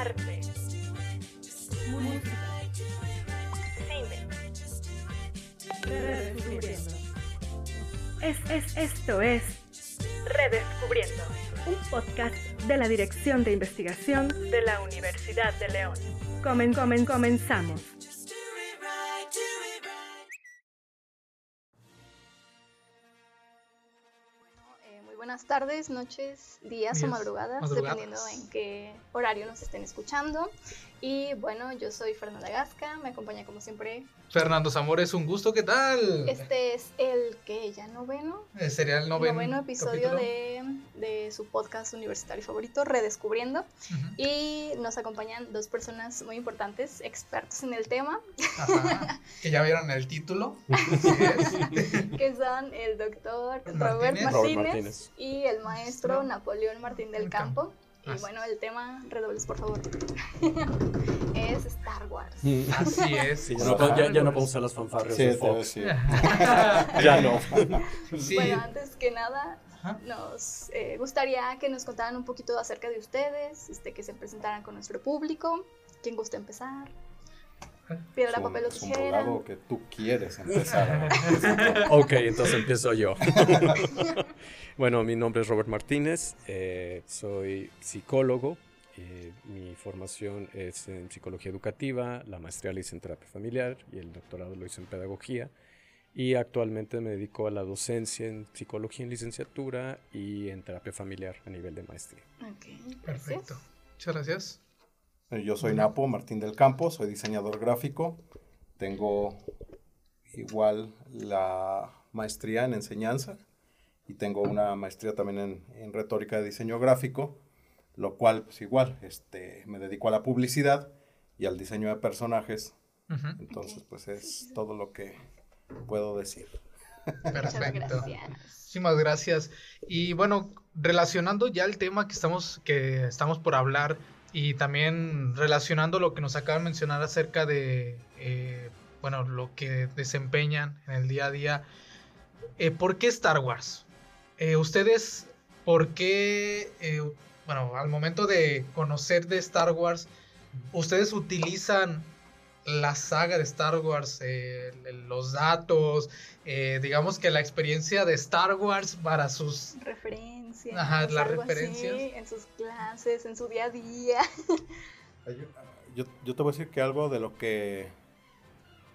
arte, música, cine. Redescubriendo. Es, es, esto es Redescubriendo, un podcast de la Dirección de Investigación de la Universidad de León. Comen, comen, comenzamos. Buenas tardes, noches, días o madrugadas. dependiendo en qué horario nos estén escuchando. Y bueno, yo soy Fernanda Gasca, me acompaña como siempre. Fernando Zamora, es un gusto, ¿qué tal? Este es el que ya noveno, Eh, Sería el noveno, noveno episodio de, de su podcast universitario favorito, Redescubriendo. Y nos acompañan dos personas muy importantes, expertos en el tema, Ajá, que ya vieron el título. Que son el doctor Martínez. Robert Robert Martínez, y el maestro Napoleón Martín del del Campo. Y bueno, el tema, redobles por favor. Así es. Sí, ya, no, puedo- ya, ya no puedo usar las fanfarrias Sí, de Fox. sí. Ya no. Sí. Bueno, antes que nada, Ajá. nos eh, gustaría que nos contaran un poquito acerca de ustedes, este, que se presentaran con nuestro público. ¿Quién gusta empezar? Piedra, papel o es un tijera. que tú quieres empezar. Ok, entonces empiezo yo. bueno, mi nombre es Robert Martínez, eh, soy psicólogo. Eh, mi formación es en psicología educativa, la maestría la hice en terapia familiar y el doctorado lo hice en pedagogía. Y actualmente me dedico a la docencia en psicología en licenciatura y en terapia familiar a nivel de maestría. Ok, gracias. Perfecto. Muchas gracias. Yo soy Napo Martín del Campo, soy diseñador gráfico. Tengo igual la maestría en enseñanza y tengo una maestría también en, en retórica de diseño gráfico, lo cual pues igual este, me dedico a la publicidad y al diseño de personajes. Entonces pues es todo lo que puedo decir. Muchas Perfecto. gracias. Muchísimas gracias. Y bueno, relacionando ya el tema que estamos, que estamos por hablar y también relacionando lo que nos acaban de mencionar acerca de, eh, bueno, lo que desempeñan en el día a día, eh, ¿por qué Star Wars? Eh, ustedes, ¿por qué, eh, bueno, al momento de conocer de Star Wars, ustedes utilizan la saga de Star Wars, eh, los datos, eh, digamos que la experiencia de Star Wars para sus... Referencias. Ajá, las así, referencias. en sus clases, en su día a día. Yo, yo te voy a decir que algo de lo que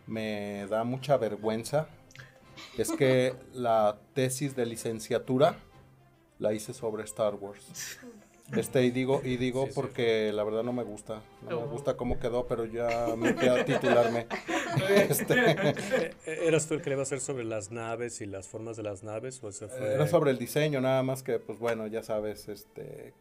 me da mucha vergüenza es que la tesis de licenciatura la hice sobre Star Wars. Este, y digo, y digo Sí, sí. porque la verdad no me gusta. No me gusta cómo quedó, pero ya me queda titularme. Este, Eh, ¿Eras tú el que le iba a hacer sobre las naves y las formas de las naves? ¿O ese fue... era sobre el diseño, nada más que, pues bueno, ya sabes, este,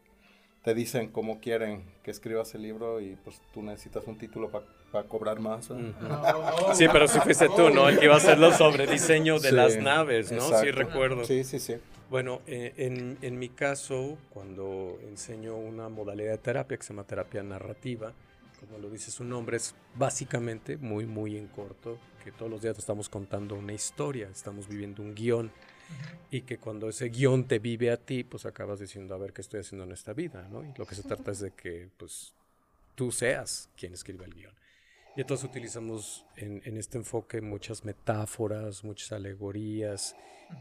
te dicen cómo quieren que escribas el libro y pues tú necesitas un título para cobrar más. ¿eh? Ujú. Sí, pero si fuiste tú, ¿no? El que iba a hacerlo sobre diseño de Sí, las naves, ¿no? Sí, exacto. recuerdo. Sí, sí, sí. Bueno, eh, en, en mi caso, cuando enseño una modalidad de terapia que se llama terapia narrativa, como lo dice su nombre, es básicamente muy, muy en corto, que todos los días estamos contando una historia, estamos viviendo un guion, y que cuando ese guion te vive a ti, pues acabas diciendo, a ver, ¿qué estoy haciendo en esta vida? ¿no? Y lo que se trata es de que, pues, tú seas quien escribe el guion. Y entonces utilizamos en, en este enfoque muchas metáforas, muchas alegorías,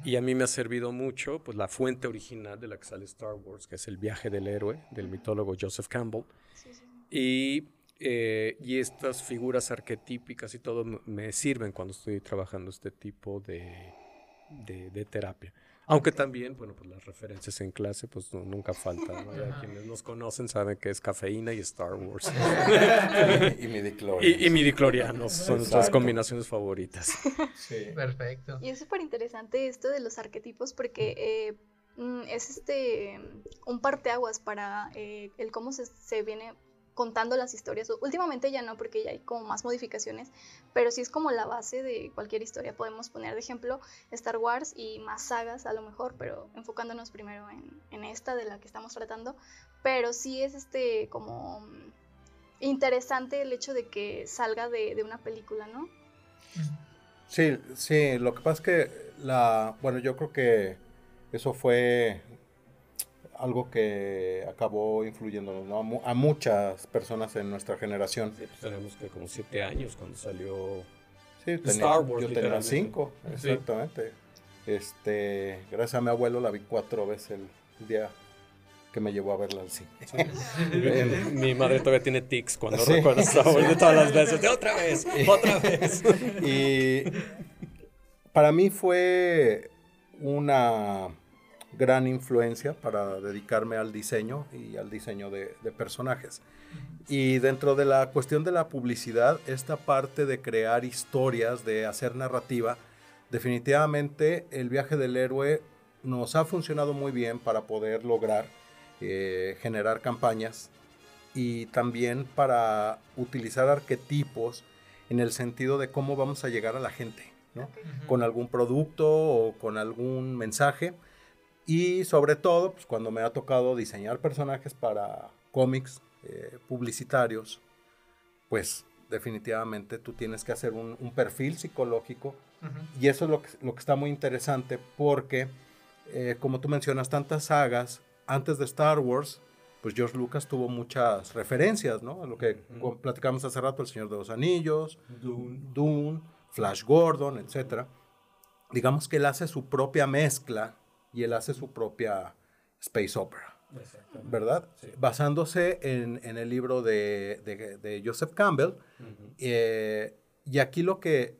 y a mí me ha servido mucho pues, la fuente original de la que sale Star Wars, que es el viaje del héroe, del mitólogo Joseph Campbell. Sí, sí. Y, eh, y estas figuras arquetípicas y todo me sirven cuando estoy trabajando este tipo de, de, de terapia. Aunque también, bueno, pues las referencias en clase, pues no- nunca faltan. ¿no? Ya quienes nos conocen saben que es cafeína y Star Wars. y y, y midiclorianos son nuestras combinaciones favoritas. Sí. Perfecto. Y es súper interesante esto de los arquetipos porque eh, mm, es este un parteaguas para eh, el cómo se, se viene contando las historias. Últimamente ya no, porque ya hay como más modificaciones, pero sí es como la base de cualquier historia. Podemos poner de ejemplo Star Wars y más sagas a lo mejor, pero enfocándonos primero en, esta de la que estamos tratando. Pero sí es este como mm, interesante el hecho de que salga de, de una película, ¿no? Sí, sí, lo que pasa es que la, bueno, yo creo que eso fue algo que acabó influyendo a, muchas personas en nuestra generación. Sí, pues tenemos que como siete años cuando salió sí, Star Wars. Yo tenía cinco, exactamente. Este, gracias a mi abuelo la vi cuatro veces el día que me llevó a verla al cine. mi madre todavía tiene tics cuando recuerda Star Wars de todas las veces. De otra vez, otra vez. y para mí fue una gran influencia para dedicarme al diseño y al diseño de, personajes. Y dentro de la cuestión de la publicidad, esta parte de crear historias, de hacer narrativa, definitivamente el viaje del héroe nos ha funcionado muy bien para poder lograr eh, generar campañas y también para utilizar arquetipos en el sentido de cómo vamos a llegar a la gente, ¿no? Con algún producto o con algún mensaje y sobre todo, pues, cuando me ha tocado diseñar personajes para cómics eh, publicitarios, pues definitivamente tú tienes que hacer un, perfil psicológico. Y eso es lo que, lo que, está muy interesante porque, eh, como tú mencionas, tantas sagas, antes de Star Wars, pues George Lucas tuvo muchas referencias, ¿no? A lo que platicamos hace rato, El Señor de los Anillos, Dune, Dune Flash Gordon, etc. Digamos que él hace su propia mezcla y él hace su propia space opera, ¿verdad? Basándose en, el libro de, Joseph Campbell. Eh, y aquí lo que,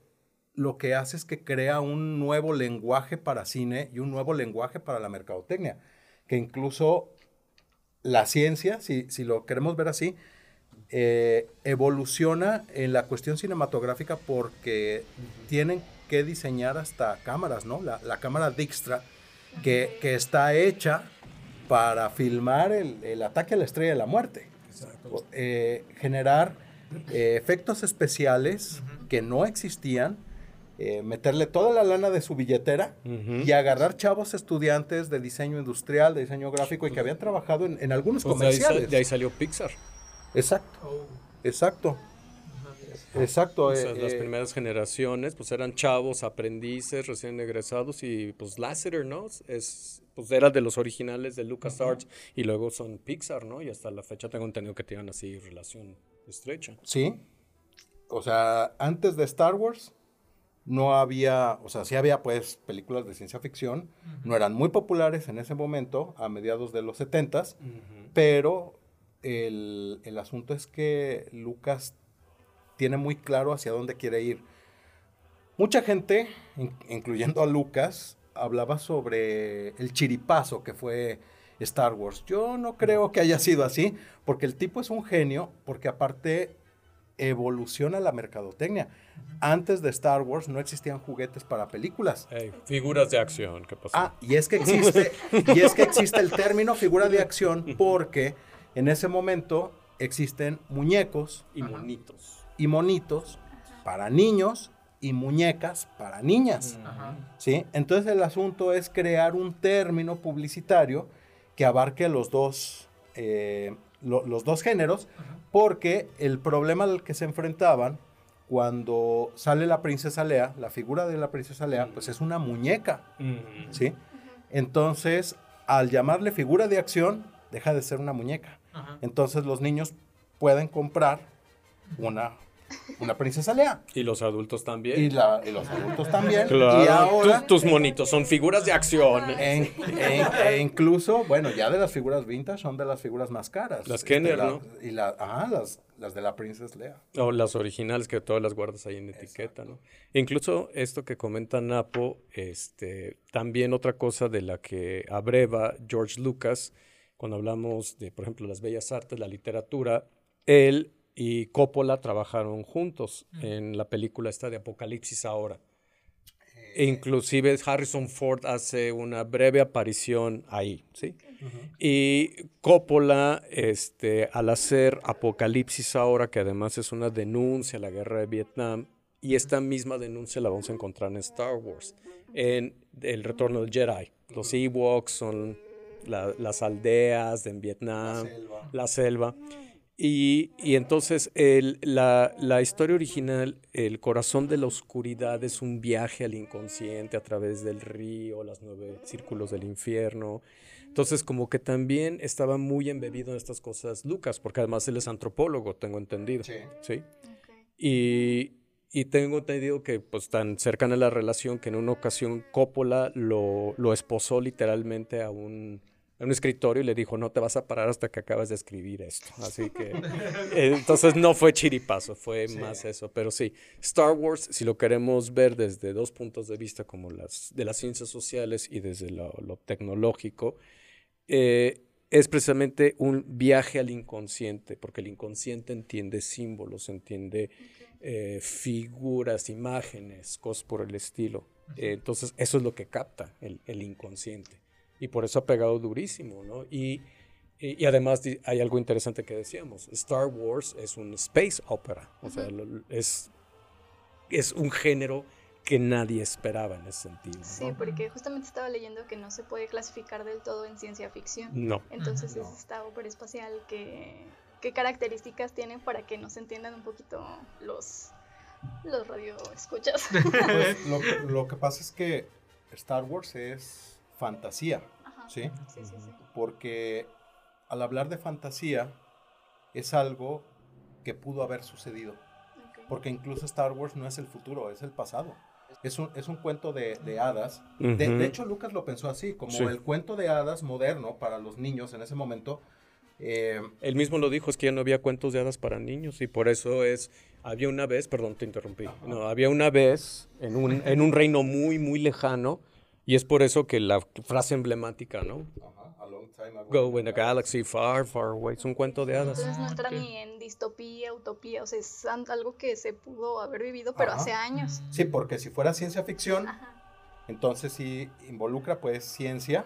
lo que hace es que crea un nuevo lenguaje para cine y un nuevo lenguaje para la mercadotecnia, que incluso la ciencia, si, lo queremos ver así, eh, evoluciona en la cuestión cinematográfica porque tienen que diseñar hasta cámaras, ¿no? La, la cámara Dijkstra que, está hecha para filmar el, ataque a la estrella de la muerte. Eh, generar eh, efectos especiales que no existían, eh, meterle toda la lana de su billetera y agarrar chavos estudiantes de diseño industrial, de diseño gráfico y que habían trabajado en, algunos pues comerciales. De ahí, salió Pixar. Exacto. Oh. Exacto. Exacto. Eh, las eh, primeras generaciones, pues eran chavos, aprendices, recién egresados y pues Lasseter, ¿no? Es, pues era de los originales de LucasArts y luego son Pixar, ¿no? Y hasta la fecha tengo entendido que tienen así relación estrecha. Sí. O sea, antes de Star Wars no había, o sea, sí había pues películas de ciencia ficción, no eran muy populares en ese momento, a mediados de los 70s, pero el, el asunto es que Lucas tiene muy claro hacia dónde quiere ir. Mucha gente, incluyendo a Lucas, hablaba sobre el chiripazo que fue Star Wars. Yo no creo que haya sido así, porque el tipo es un genio, porque aparte evoluciona la mercadotecnia. Antes de Star Wars no existían juguetes para películas. figuras de acción, ¿qué pasó? Ah, y es que existe, y es que existe el término figura de acción porque en ese momento existen muñecos y monitos y monitos para niños y muñecas para niñas. ¿sí? Entonces el asunto es crear un término publicitario que abarque los dos, eh, los dos géneros, porque el problema al que se enfrentaban cuando sale la princesa Lea, la figura de la princesa Lea, pues es una muñeca. ¿sí? Entonces, al llamarle figura de acción, deja de ser una muñeca. Entonces los niños pueden comprar una una princesa Lea. Y los adultos también. Y, los adultos también. Y ahora, tus, monitos son figuras de acción. e incluso, bueno, ya de las figuras vintage son de las figuras más caras. Las Kenner, este, ¿no? Y la, ajá, las, las de la princesa Lea. O las originales que todas las guardas ahí en etiqueta, ¿no? Incluso esto que comenta Napo, este, también otra cosa de la que abreva George Lucas, cuando hablamos de, por ejemplo, las bellas artes, la literatura, él y Coppola trabajaron juntos en la película esta de Apocalipsis ahora. E inclusive Harrison Ford hace una breve aparición ahí, ¿sí? Y Coppola, este, al hacer Apocalipsis ahora, que además es una denuncia a la guerra de Vietnam, y esta misma denuncia la vamos a encontrar en Star Wars, en El Retorno del Jedi. Los Ewoks son las aldeas de en Vietnam, La selva. Y, entonces la, historia original, El corazón de la oscuridad, es un viaje al inconsciente a través del río, los nueve círculos del infierno. Entonces, como que también estaba muy embebido en estas cosas Lucas, porque además él es antropólogo, tengo entendido. Sí. ¿sí? Y, y, tengo entendido que, pues, tan cercana la relación que en una ocasión Coppola lo, lo esposó literalmente a un en un escritorio y le dijo, no te vas a parar hasta que acabas de escribir esto. Así que, eh, entonces no fue chiripazo, fue más eso. Pero sí, Star Wars, si lo queremos ver desde dos puntos de vista, como las de las ciencias sociales y desde lo, tecnológico, eh, es precisamente un viaje al inconsciente, porque el inconsciente entiende símbolos, entiende eh, figuras, imágenes, cosas por el estilo. entonces, eso es lo que capta el inconsciente y por eso ha pegado durísimo, ¿no? Y, y, además hay algo interesante que decíamos, Star Wars es un space opera, o sea, es, es un género que nadie esperaba en ese sentido. Sí, porque justamente estaba leyendo que no se puede clasificar del todo en ciencia ficción. No. Entonces es esta ópera espacial que qué características tiene para que nos entiendan un poquito los los radioescuchas. Pues, lo, lo que pasa es que Star Wars es fantasía, ¿sí? Sí, sí, Porque al hablar de fantasía es algo que pudo haber sucedido. Porque incluso Star Wars no es el futuro, es el pasado. Es un, es un cuento de, de hadas. de, hecho, Lucas lo pensó así, como el cuento de hadas moderno para los niños en ese momento. Eh, Él mismo lo dijo, es que ya no había cuentos de hadas para niños y por eso es, había una vez, perdón, te interrumpí, no, había una vez en un, en un reino muy, muy lejano y es por eso que la frase emblemática, ¿no? Go in a galaxy far, far away. Es un cuento de hadas. Entonces no entra ni en distopía, utopía. O sea, es algo que se pudo haber vivido, pero hace años. Sí, porque si fuera ciencia ficción, entonces sí involucra pues ciencia,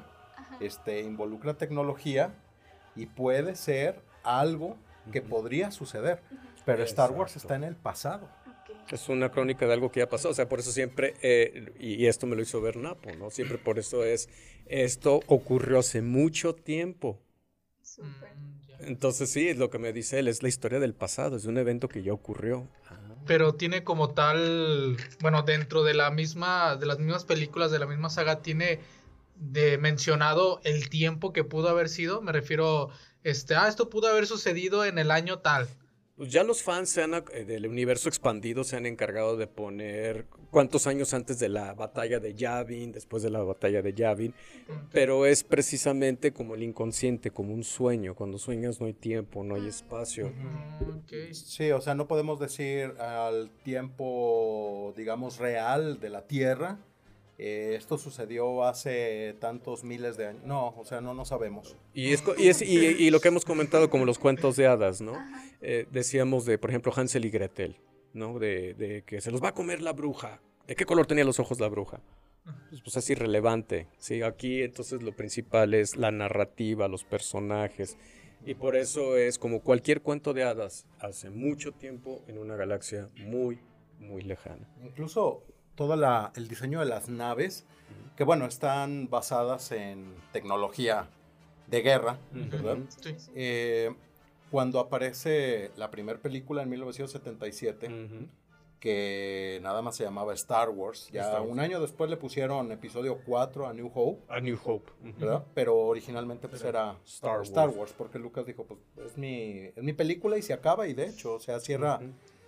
este, involucra tecnología y puede ser algo que podría suceder. Pero Star Wars está en el pasado. Es una crónica de algo que ya pasó, o sea, por eso siempre, eh, y, esto me lo hizo ver Napo, ¿no? Siempre por eso es, esto ocurrió hace mucho tiempo. Mm, Entonces sí, es lo que me dice él, es la historia del pasado, es un evento que ya ocurrió. Pero tiene como tal, bueno, dentro de la misma, de las mismas películas, de la misma saga, tiene de mencionado el tiempo que pudo haber sido, me refiero, este, ah, esto pudo haber sucedido en el año tal pues ya los fans eh, del universo expandido se han encargado de poner cuántos años antes de la batalla de Yavin, después de la batalla de Yavin, pero es precisamente como el inconsciente, como un sueño. Cuando sueñas no hay tiempo, no hay espacio. Sí, o sea, no podemos decir al tiempo, digamos, real de la Tierra, eh, esto sucedió hace tantos miles de años. No, o sea, no, no sabemos. Y, es, y, es, y, lo que hemos comentado como los cuentos de hadas, ¿no? Eh, decíamos de, por ejemplo, Hansel y Gretel, ¿no? De, de, que se los va a comer la bruja. ¿De qué color tenía los ojos la bruja? Pues, pues es irrelevante, ¿sí? Aquí entonces lo principal es la narrativa, los personajes. Y por eso es como cualquier cuento de hadas, hace mucho tiempo en una galaxia muy, muy lejana. Incluso todo el diseño de las naves, que bueno, están basadas en tecnología de guerra, ¿verdad? Eh, cuando aparece la primera película en 1977, que nada más se llamaba Star Wars, ya un año después le pusieron episodio 4 a New Hope. A New Hope. ¿verdad? Pero originalmente pues era Star, Star Wars. porque Lucas dijo, pues es mi, es mi película y se acaba y de hecho, o sea, cierra,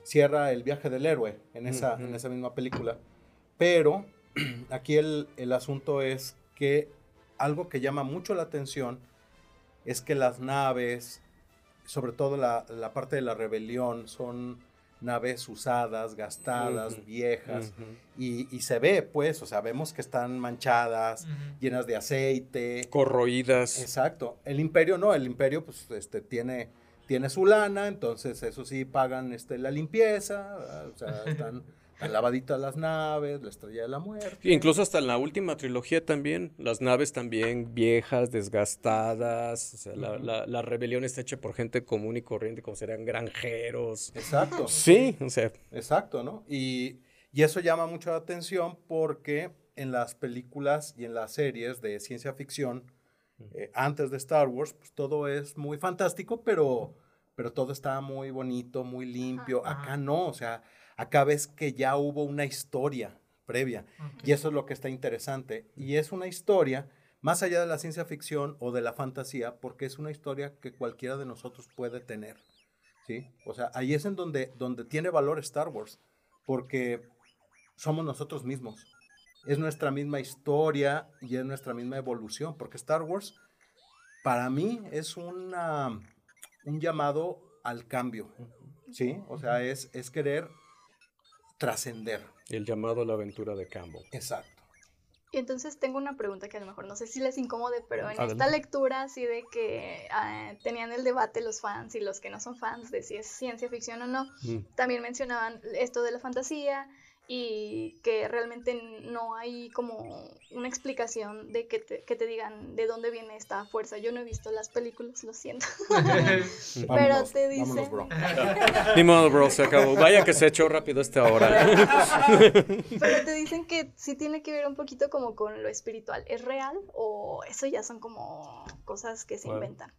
cierra el viaje del héroe en esa, en esa misma película. Pero aquí el, asunto es que algo que llama mucho la atención es que las naves, sobre todo la, parte de la rebelión, son naves usadas, gastadas, viejas, y, se ve, pues, o sea, vemos que están manchadas, llenas de aceite. Corroídas. Exacto. El imperio no, el imperio, pues, este, tiene, tiene su lana, entonces, eso sí, pagan este, la limpieza, o sea, están el lavadito de las naves, la estrella de la muerte. incluso hasta en la última trilogía también, las naves también viejas, desgastadas, o sea, la, la, rebelión está hecha por gente común y corriente, como serían granjeros. Exacto. Sí, o sea. Exacto, ¿no? Y, y eso llama mucho la atención porque en las películas y en las series de ciencia ficción, eh, antes de Star Wars, pues todo es muy fantástico, pero, pero todo está muy bonito, muy limpio. Acá no, o sea, Acá ves que ya hubo una historia previa y eso es lo que está interesante. Y es una historia más allá de la ciencia ficción o de la fantasía, porque es una historia que cualquiera de nosotros puede tener. ¿sí? O sea, ahí es en donde, donde tiene valor Star Wars, porque somos nosotros mismos. Es nuestra misma historia y es nuestra misma evolución, porque Star Wars para mí es una, un llamado al cambio, ¿sí? O sea, es, es querer trascender. El llamado a la aventura de Campbell. Exacto. Y entonces tengo una pregunta que a lo mejor no sé si les incomode, pero en esta lectura así de que ah, tenían el debate los fans y los que no son fans de si es ciencia ficción o no, Mm. también mencionaban esto de la fantasía y que realmente no hay como una explicación de que te, que te digan de dónde viene esta fuerza. Yo no he visto las películas, lo siento. Pero Vámonos, te vámonos, dicen... bro. Ni modo, bro, se acabó. Vaya que se echó rápido esta hora. Pero te dicen que sí tiene que ver un poquito como con lo espiritual. ¿Es real o eso ya son como cosas que se Bueno. inventan?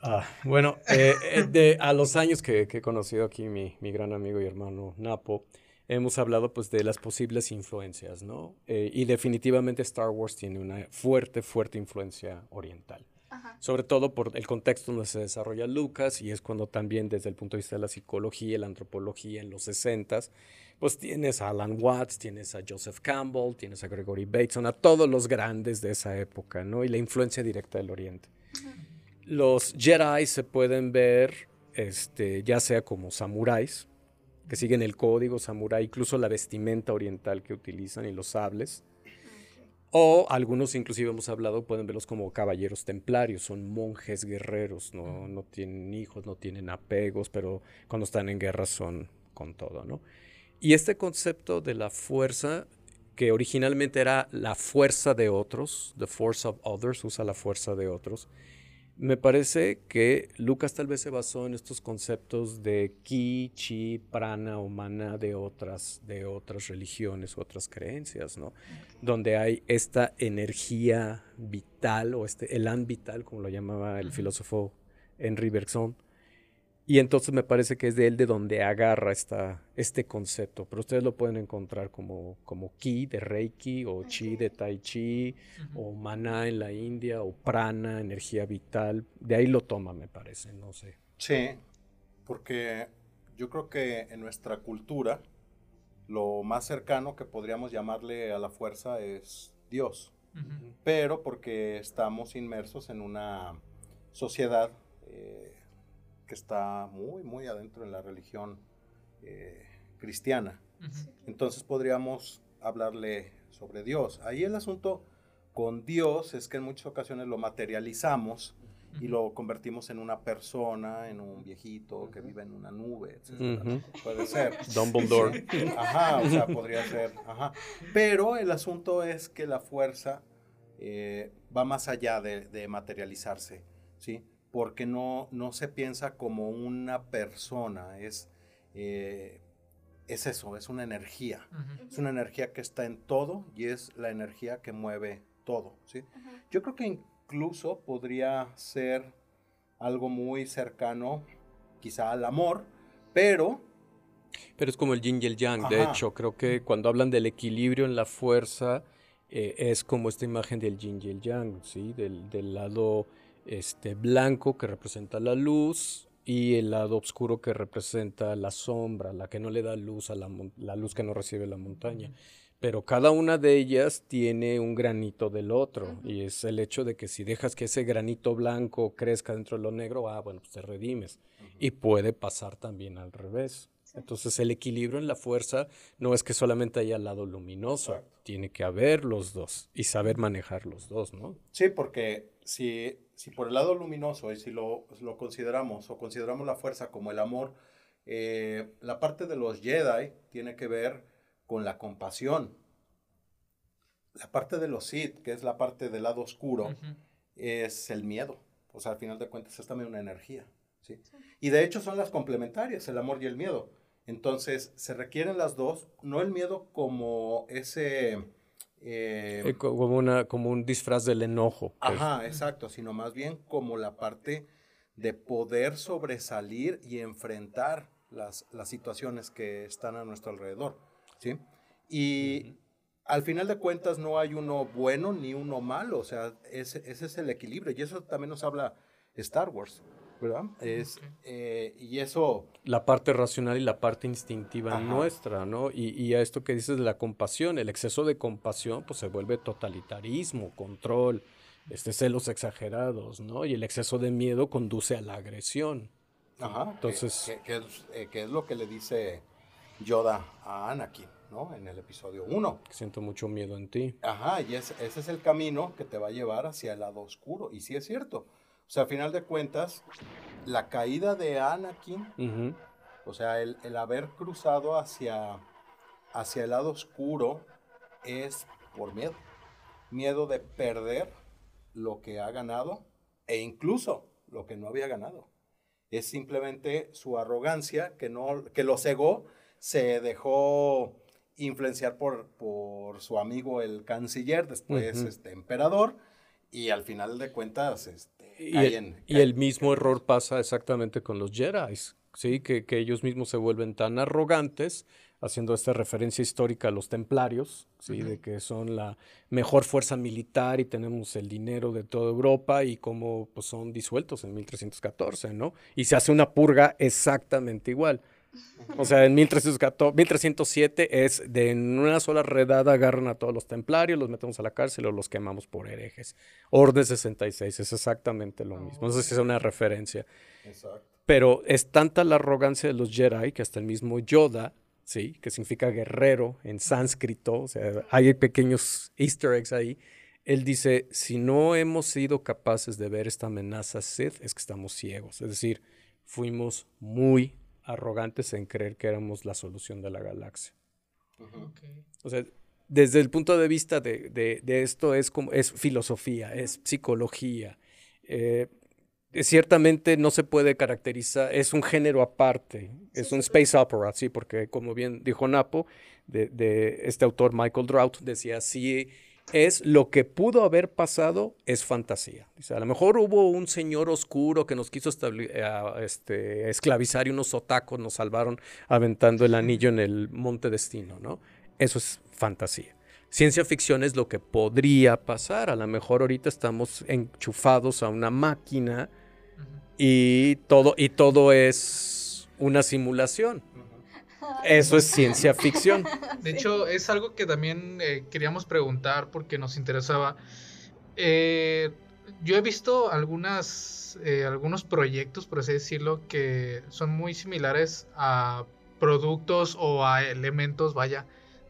Ah, bueno, eh, eh, de, a los años que, que he conocido aquí mi, mi gran amigo y hermano Napo, hemos hablado pues de las posibles influencias, ¿no? Eh, y definitivamente Star Wars tiene una fuerte, fuerte influencia oriental. Ajá. Sobre todo por el contexto donde se desarrolla Lucas y es cuando también desde el punto de vista de la psicología y la antropología en los 60 pues tienes a Alan Watts, tienes a Joseph Campbell, tienes a Gregory Bateson, a todos los grandes de esa época, ¿no? Y la influencia directa del Oriente. Los Jedi se pueden ver este, ya sea como samuráis, que siguen el código samurái, incluso la vestimenta oriental que utilizan y los sables. O algunos, inclusive hemos hablado, pueden verlos como caballeros templarios, son monjes guerreros, no, no tienen hijos, no tienen apegos, pero cuando están en guerra son con todo, ¿no? Y este concepto de la fuerza, que originalmente era la fuerza de otros, the force of others, usa la fuerza de otros, me parece que Lucas tal vez se basó en estos conceptos de ki, chi, prana o mana de otras, de otras religiones u otras creencias, ¿no? Donde hay esta energía vital o este elan vital, como lo llamaba el filósofo Henry Bergson. Y entonces me parece que es de él de donde agarra esta, este concepto. Pero ustedes lo pueden encontrar como, como ki de Reiki o chi de Tai Chi o maná en la India, o prana, energía vital. De ahí lo toma, me parece, no sé. Sí, porque yo creo que en nuestra cultura lo más cercano que podríamos llamarle a la fuerza es Dios, pero porque estamos inmersos en una sociedad eh, que está muy, muy adentro en la religión eh, cristiana. Entonces podríamos hablarle sobre Dios. Ahí el asunto con Dios es que en muchas ocasiones lo materializamos y lo convertimos en una persona, en un viejito que vive en una nube, etc. Puede ser. Dumbledore. Ajá, o sea, podría ser. Ajá. Pero el asunto es que la fuerza eh, va más allá de, de materializarse, ¿sí? Porque no, no se piensa como una persona, es, eh, es eso, es una energía. Es una energía que está en todo y es la energía que mueve todo, ¿sí? Yo creo que incluso podría ser algo muy cercano, quizá al amor, pero Pero es como el yin y el yang. De hecho, creo que cuando hablan del equilibrio en la fuerza, eh, es como esta imagen del yin y el yang, ¿sí? Del, del lado este, blanco que representa la luz y el lado oscuro que representa la sombra, la que no le da luz a la, la luz que no recibe la montaña. Pero cada una de ellas tiene un granito del otro. Ujú. Y es el hecho de que si dejas que ese granito blanco crezca dentro de lo negro, ah, bueno, pues te redimes. Y puede pasar también al revés. Sí. Entonces el equilibrio en la fuerza no es que solamente haya el lado luminoso, Exacto. tiene que haber los dos y saber manejar los dos, ¿no? Sí, porque si, si por el lado luminoso y si lo, lo consideramos o consideramos la fuerza como el amor, eh, la parte de los Jedi tiene que ver con la compasión. La parte de los Sith, que es la parte del lado oscuro, es el miedo. O sea, al final de cuentas es también una energía. ¿sí? Y de hecho son las complementarias, el amor y el miedo. Entonces se requieren las dos, no el miedo como ese... eh, Eh, co- como, una, como un disfraz del enojo. pues. Ajá, exacto, sino más bien como la parte de poder sobresalir y enfrentar las, las situaciones que están a nuestro alrededor, ¿sí? Y al final de cuentas no hay uno bueno ni uno malo, o sea, ese, ese es el equilibrio y eso también nos habla Star Wars. ¿Verdad? Es, eh, y eso... La parte racional y la parte instintiva nuestra, ¿no? Y, y, a esto que dices de la compasión, el exceso de compasión pues se vuelve totalitarismo, control, este, celos exagerados, ¿no? Y el exceso de miedo conduce a la agresión. Ajá. Entonces... ¿Qué, es, eh, es, lo que le dice Yoda a Anakin, ¿no? En el episodio 1. Siento mucho miedo en ti. Ajá, y ese es el camino que te va a llevar hacia el lado oscuro. Y sí es cierto. O sea, a final de cuentas, la caída de Anakin, o sea, el, haber cruzado hacia, hacia el lado oscuro es por miedo. Miedo de perder lo que ha ganado e incluso lo que no había ganado. Es simplemente su arrogancia que, no, que lo cegó, se dejó influenciar por, por su amigo el canciller, después este emperador, y al final de cuentas este, y, el, mismo error pasa exactamente con los Jedi, ¿sí? Que, ellos mismos se vuelven tan arrogantes, haciendo esta referencia histórica a los templarios, ¿sí? De que son la mejor fuerza militar y tenemos el dinero de toda Europa y como pues, son disueltos en 1314, ¿no? Y se hace una purga exactamente igual. O sea, en 1307 es de en una sola redada agarran a todos los templarios, los metemos a la cárcel o los quemamos por herejes. Orden 66 es exactamente lo mismo. No sé si es una referencia. Pero es tanta la arrogancia de los Jedi que hasta el mismo Yoda, ¿sí? que significa guerrero en sánscrito, o sea, hay pequeños easter eggs ahí. Él dice, si no hemos sido capaces de ver esta amenaza Sith, es que estamos ciegos. Es decir, fuimos muy arrogantes en creer que éramos la solución de la galaxia. O sea, desde el punto de vista de, esto es, como, es filosofía, es psicología. Eh, ciertamente no se puede caracterizar, es un género aparte, es un space opera, sí, porque como bien dijo Napo, de, de, este autor Michael Drought, decía, sí, es lo que pudo haber pasado es fantasía. Dice, a lo mejor hubo un señor oscuro que nos quiso este, esclavizar y unos otacos nos salvaron aventando el anillo en el monte destino, ¿no? Eso es fantasía. Ciencia ficción es lo que podría pasar. A lo mejor ahorita estamos enchufados a una máquina y todo, y todo es una simulación. Eso es ciencia ficción. De hecho, es algo que también eh, queríamos preguntar porque nos interesaba. Eh, yo he visto algunas, eh, algunos proyectos, por así decirlo, que son muy similares a productos o a elementos, vaya,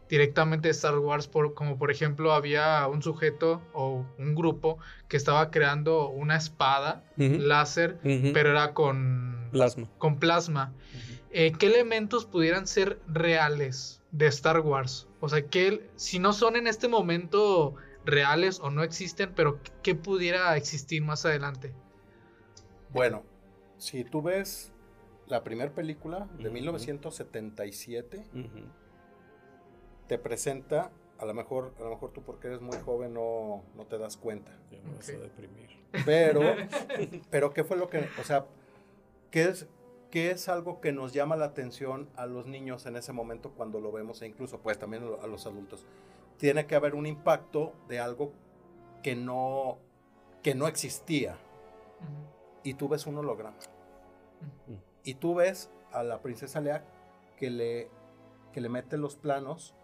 directamente de Star Wars, como por ejemplo había un sujeto o un grupo que estaba creando una espada láser, pero era con plasma. Con plasma. Eh, ¿qué elementos pudieran ser reales de Star Wars? O sea, que si no son en este momento reales o no existen, pero ¿qué pudiera existir más adelante? Bueno, si tú ves la primera película de 1977, te presenta, a lo mejor, a lo mejor tú porque eres muy joven no, no te das cuenta. Ya me vas a deprimir. Pero, pero ¿qué fue lo que, o sea, qué es, ¿qué es algo que nos llama la atención a los niños en ese momento cuando lo vemos e incluso pues también a los adultos? Tiene que haber un impacto de algo que no, que no existía. Y tú ves un holograma. Y tú ves a la princesa Lea que le, que le mete los planos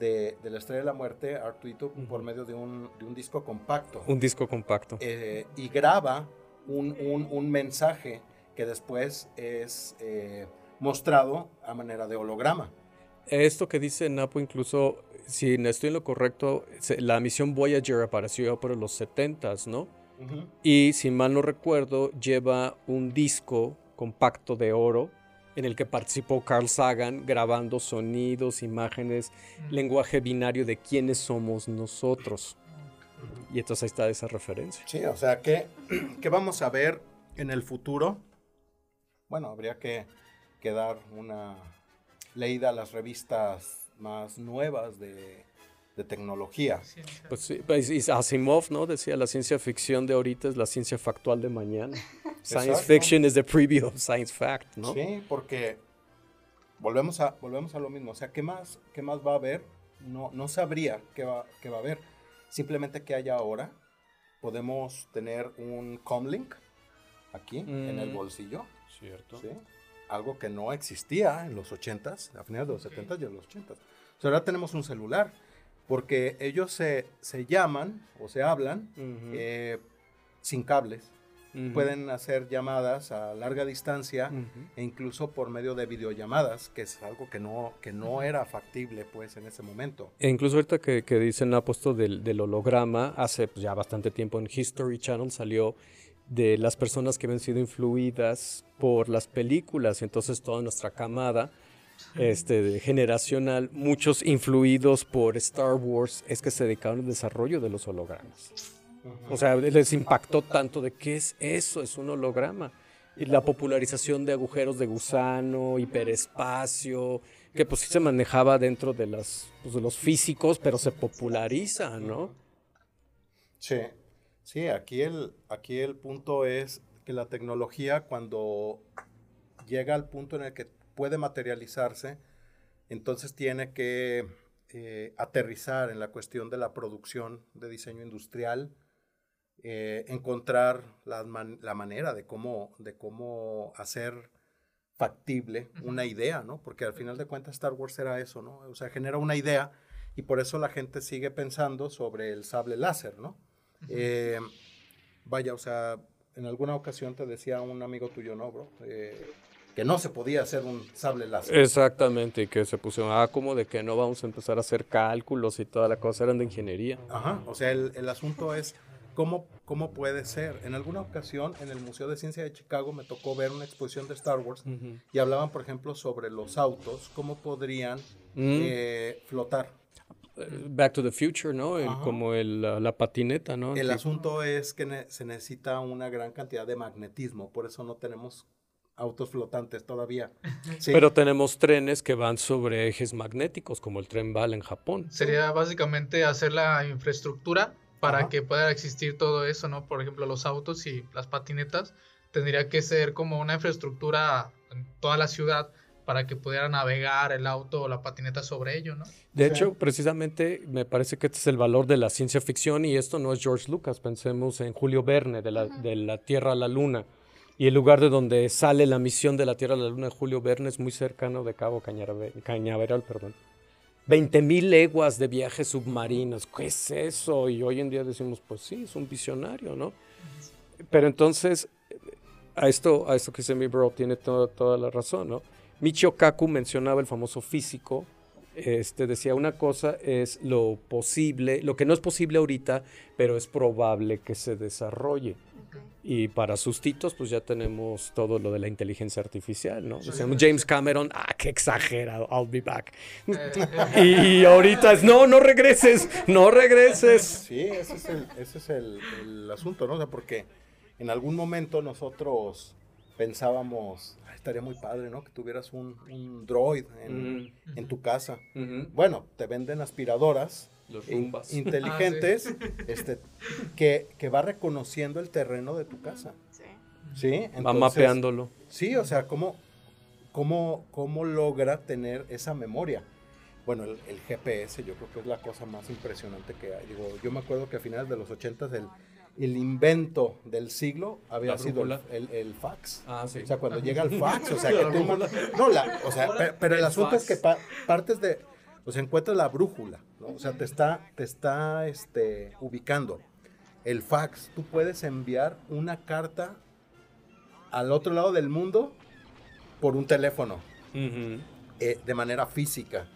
de, la Estrella de la Muerte, Artuito, por medio de un, de un, disco compacto. Un disco compacto. Eh, y graba un, un, un mensaje que después es eh, mostrado a manera de holograma. Esto que dice Napo, incluso, si estoy en lo correcto, la misión Voyager apareció por los 70s, ¿no? Y si mal no recuerdo, lleva un disco compacto de oro en el que participó Carl Sagan grabando sonidos, imágenes, lenguaje binario de quiénes somos nosotros. Y entonces ahí está esa referencia. Sí, o sea, que, que vamos a ver en el futuro bueno, habría que, dar una leída a las revistas más nuevas de, tecnología. Pues sí, pues, Asimov, ¿no? Decía, la ciencia ficción de ahorita es la ciencia factual de mañana. Science fiction is the preview of science fact, ¿no? Sí, porque volvemos a, volvemos a lo mismo. O sea, ¿qué más, qué más va a haber no, no sabría qué va, qué va a haber. Simplemente que haya ahora, podemos tener un comlink aquí en el Mm. bolsillo, Cierto. ¿sí? algo que no existía en los 80s, a finales de los 70s y en los 80s. O sea, ahora tenemos un celular, porque ellos se, se llaman o se hablan Ujú, eh, sin cables. ujú, Pueden hacer llamadas a larga distancia ujú. e incluso por medio de videollamadas, que es algo que no, que no era factible pues en ese momento. E incluso ahorita que, que dicen ha puesto del, del holograma, hace pues, ya bastante tiempo en History Channel salió de las personas que habían sido influidas por las películas, entonces toda nuestra camada este, generacional, muchos influidos por Star Wars, es que se dedicaron al desarrollo de los hologramas. O sea, les impactó tanto de qué es eso, es un holograma. Y la popularización de agujeros de gusano, hiperespacio, que pues sí se manejaba dentro de, las, pues, de los físicos, pero se populariza, ¿no? Sí, sí, aquí el, aquí el punto es que la tecnología cuando llega al punto en el que puede materializarse, entonces tiene que eh, aterrizar en la cuestión de la producción de diseño industrial, eh, encontrar la, man- la manera de cómo, de cómo hacer factible una idea, ¿no? Porque al final de cuentas Star Wars era eso, ¿no? O sea, genera una idea y por eso la gente sigue pensando sobre el sable láser, ¿no? Eh, vaya, o sea, en alguna ocasión te decía un amigo tuyo, ¿no, bro? Eh, que no se podía hacer un sable láser. Exactamente, y que se pusieron, ah, como de que no vamos a empezar a hacer cálculos y toda la cosa, eran de ingeniería. Ajá, o sea, el, el asunto es cómo, cómo puede ser. En alguna ocasión, en el Museo de Ciencia de Chicago, me tocó ver una exposición de Star Wars y hablaban, por ejemplo, sobre los autos, cómo podrían Mm. eh, flotar. Eh, Back to the Future, ¿no? El- como el, la, la patineta, ¿no? El Sí. asunto es que ne- se necesita una gran cantidad de magnetismo, por eso no tenemos autos flotantes todavía. Sí. Pero tenemos trenes que van sobre ejes magnéticos, como el tren Bala en Japón. Sería básicamente hacer la infraestructura para Ajá. que pueda existir todo eso, ¿no? Por ejemplo, los autos y las patinetas tendría que ser como una infraestructura en toda la ciudad para que pudiera navegar el auto o la patineta sobre ello, ¿no? De Sí. hecho, precisamente me parece que este es el valor de la ciencia ficción y esto no es George Lucas. Pensemos en Julio Verne, de la, de la Tierra a la Luna. Y el lugar de donde sale la misión de la Tierra a la Luna de Julio Verne es muy cercano de Cabo Cañarabe- Cañaveral, perdón. 20.000 leguas de viajes submarinos. ¿Qué es eso? Y hoy en día decimos, pues sí, es un visionario, ¿no? Pero entonces, a esto, a esto que dice mi bro tiene to- toda la razón, ¿no? Michio Kaku mencionaba el famoso físico, este, decía una cosa es lo posible, lo que no es posible ahorita, pero es probable que se desarrolle. Y para sustitos, pues ya tenemos todo lo de la inteligencia artificial, ¿no? Decíamos, James Cameron, ah, qué exagerado, I'll be back. Eh, Y ahorita es, no, no regreses, no regreses. Sí, ese es el, ese es el, el asunto, ¿no? O sea, porque en algún momento nosotros pensábamos, "Ay, estaría muy padre, ¿no? Que tuvieras un, un droid en, en tu casa. Bueno, te venden aspiradoras Los in- rumbas. inteligentes este, que, que va reconociendo el terreno de tu casa. Sí. ¿Sí? Va mapeándolo. Sí, o sea, ¿cómo, cómo, cómo logra tener esa memoria? Bueno, el, el GPS yo creo que es la cosa más impresionante que hay. Digo, yo me acuerdo que a finales de los 80 el, el invento del siglo había sido el, brújula. el- el fax. Ah, sí. O sea, cuando llega el fax, o sea, que tú... No, la, o sea, pe- pero el, asunto fax. es que pa- partes de... O sea, encuentras la brújula, ¿no? O sea, te está, te está este, ubicando. El fax, tú puedes enviar una carta al otro lado del mundo por un teléfono, eh, de manera física,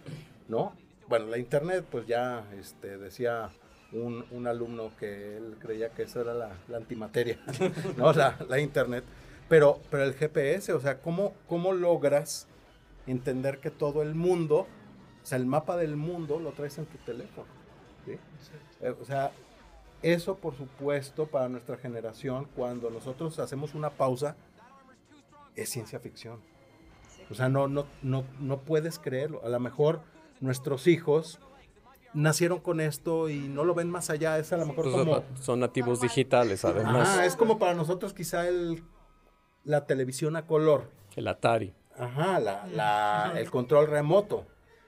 ¿no? Bueno, la internet, pues ya este, decía un, un alumno que él creía que eso era la, la antimateria, ¿no? La, la internet. Pero, pero el GPS, o sea, ¿cómo, ¿cómo logras entender que todo el mundo, o sea, el mapa del mundo lo traes en tu teléfono? ¿sí? Eh, O sea, eso por supuesto para nuestra generación, cuando nosotros hacemos una pausa, es ciencia ficción. O sea, no, no, no, no puedes creerlo. A lo mejor nuestros hijos nacieron con esto y no lo ven más allá. Es a lo mejor Pues como... son, nativos digitales, además. Ajá, es como para nosotros quizá el, la televisión a color. El Atari. Ajá, la, la- el control remoto.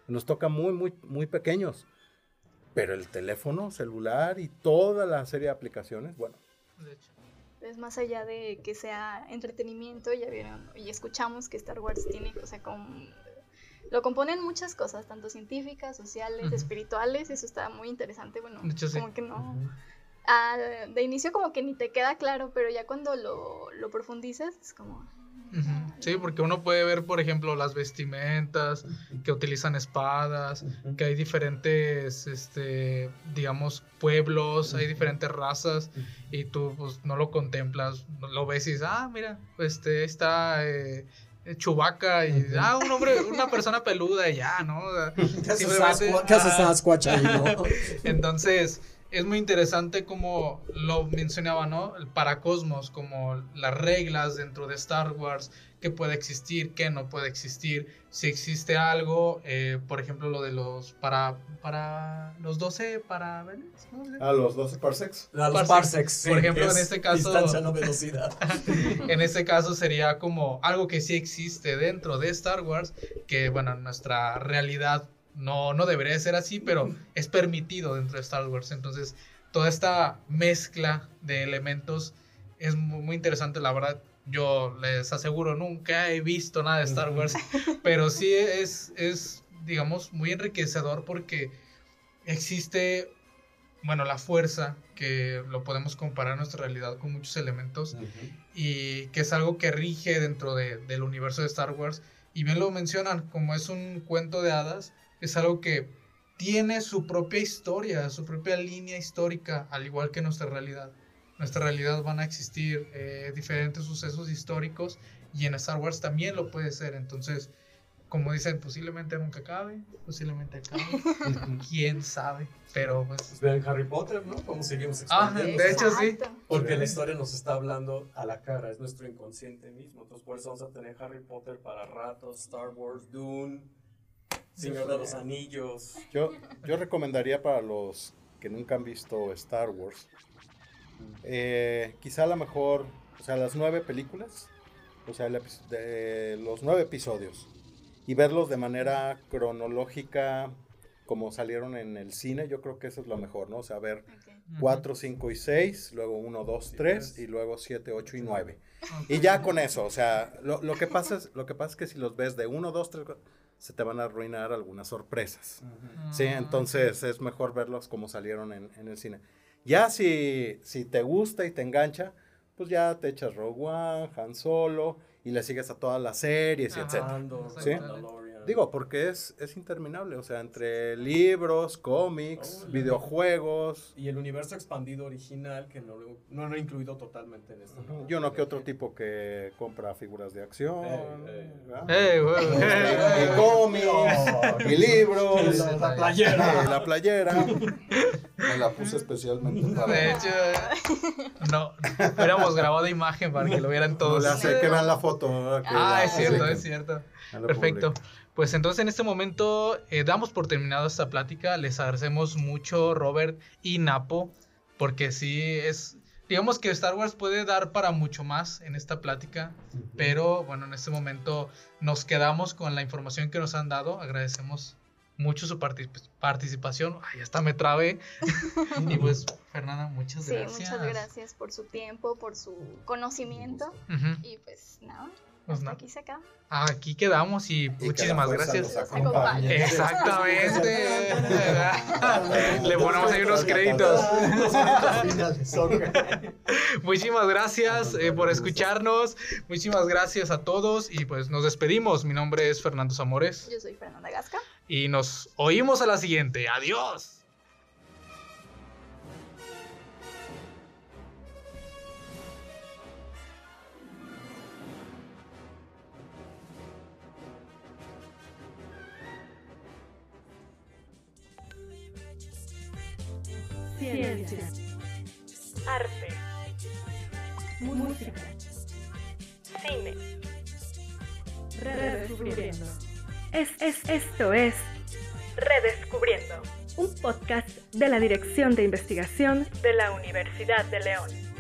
nos toca muy, muy, muy pequeños. Pero el teléfono celular y toda la serie de aplicaciones, bueno. De hecho. Es más allá de que sea entretenimiento, ya vieron, y escuchamos que Star Wars tiene, o sea, con, lo componen muchas cosas, tanto científicas, sociales, Ujú. espirituales, eso está muy interesante, bueno, De hecho, sí. como que no, ah, de inicio como que ni te queda claro, pero ya cuando lo, lo profundizas es como... Ujú. Sí, porque uno puede ver, por ejemplo, las vestimentas, que utilizan espadas, que hay diferentes, este, digamos, pueblos, hay diferentes razas, y tú pues no lo contemplas, lo ves y dices, ah, mira, este, está eh, Chubaca, y Ujú. ah, un hombre, una persona peluda, y ya, ¿no? O sea, ¿Qué hace Simplemente- Ah. Ahí, no? Entonces, es muy interesante como lo mencionaba, ¿no? El paracosmos, como las reglas dentro de Star Wars, qué puede existir, qué no puede existir, si existe algo, eh, por ejemplo, lo de los para para los 12 para ¿no? A los 12 parsecs. A los Parsecs. parsecs. Por ejemplo, en es este caso- Distancia, no velocidad. En este caso sería como algo que sí existe dentro de Star Wars, que bueno, en nuestra realidad no, no debería ser así, pero es permitido dentro de Star Wars. Entonces, toda esta mezcla de elementos es mu- muy, interesante, la verdad. Yo les aseguro, nunca he visto nada de Star Wars, pero sí es, es, digamos, muy enriquecedor porque existe, bueno, la fuerza, que lo podemos comparar a nuestra realidad con muchos elementos y que es algo que rige dentro de- del universo de Star Wars. Y bien lo mencionan, como es un cuento de hadas, es algo que tiene su propia historia, su propia línea histórica, al igual que nuestra realidad. Nuestra realidad van a existir eh, diferentes sucesos históricos y en Star Wars también lo puede ser. Entonces, como dicen, posiblemente nunca acabe, posiblemente acabe, quién sabe. Pero pues... Pues vean Harry Potter, ¿no? Cómo seguimos Ah, de hecho, sí. Porque la historia nos está hablando a la cara, es nuestro inconsciente mismo. Entonces, por eso vamos a tener Harry Potter para ratos, Star Wars, Dune, Señor de los Anillos. Yo, yo recomendaría para los que nunca han visto Star Wars, eh, quizá a lo mejor, o sea, las nueve películas, o sea, el de los nueve episodios, y verlos de manera cronológica como salieron en el cine, yo creo que eso es lo mejor, ¿no? O sea, ver Ok. 4, 5 y 6, luego 1, 2, Sí, 3 pues. y luego 7, 8 y 9. Ok. Y ya con eso, o sea, lo, lo que pasa es, lo que pasa es que si los ves de 1, 2, 3, se te van a arruinar algunas sorpresas. Sí, Ah, entonces es mejor verlos como salieron en, en el cine. Ya si, si te gusta y te engancha, pues ya te echas Rogue One, Han Solo y le sigues a todas las series y Ajá. etcétera. Andor, Sí. Digo, porque es, es interminable, o sea, entre libros, cómics, Oh, videojuegos, Y el universo expandido original, que no lo, no lo he incluido totalmente en esto. yo no que otro tipo que compra figuras de acción, Eh, eh. ¿verdad? Eh, güey, güey, y cómics, libros, La, playera. la playera. Me la puse especialmente para... De hecho, no, hubiéramos grabado imagen para que lo vieran No todos. le hace que vean la foto. Ah, la es cierto, es cierto. Perfecto. Pues entonces en este momento eh, damos por terminado esta plática. Les agradecemos mucho Robert y Napo, porque sí es, digamos que Star Wars puede dar para mucho más en esta plática, pero bueno, en este momento nos quedamos con la información que nos han dado. Agradecemos mucho su partic- participación. Ay, hasta me trabé. y pues, Fernanda, muchas Sí, gracias. muchas gracias por su tiempo, por su conocimiento. Y pues nada, Pues hasta nada. aquí se acaba. Aquí quedamos y, muchísimas fuerza gracias. Exactamente. Le ponemos ahí unos créditos. Muchísimas gracias eh, por escucharnos. Muchísimas gracias a todos y pues nos despedimos. Mi nombre es Fernando Zamores Yo soy Fernanda Gasca. Y nos oímos a la siguiente. Adiós. Ciencia, arte, música, cine, redescubriendo. Es, es, esto es Redescubriendo, un podcast de la Dirección de Investigación de la Universidad de León.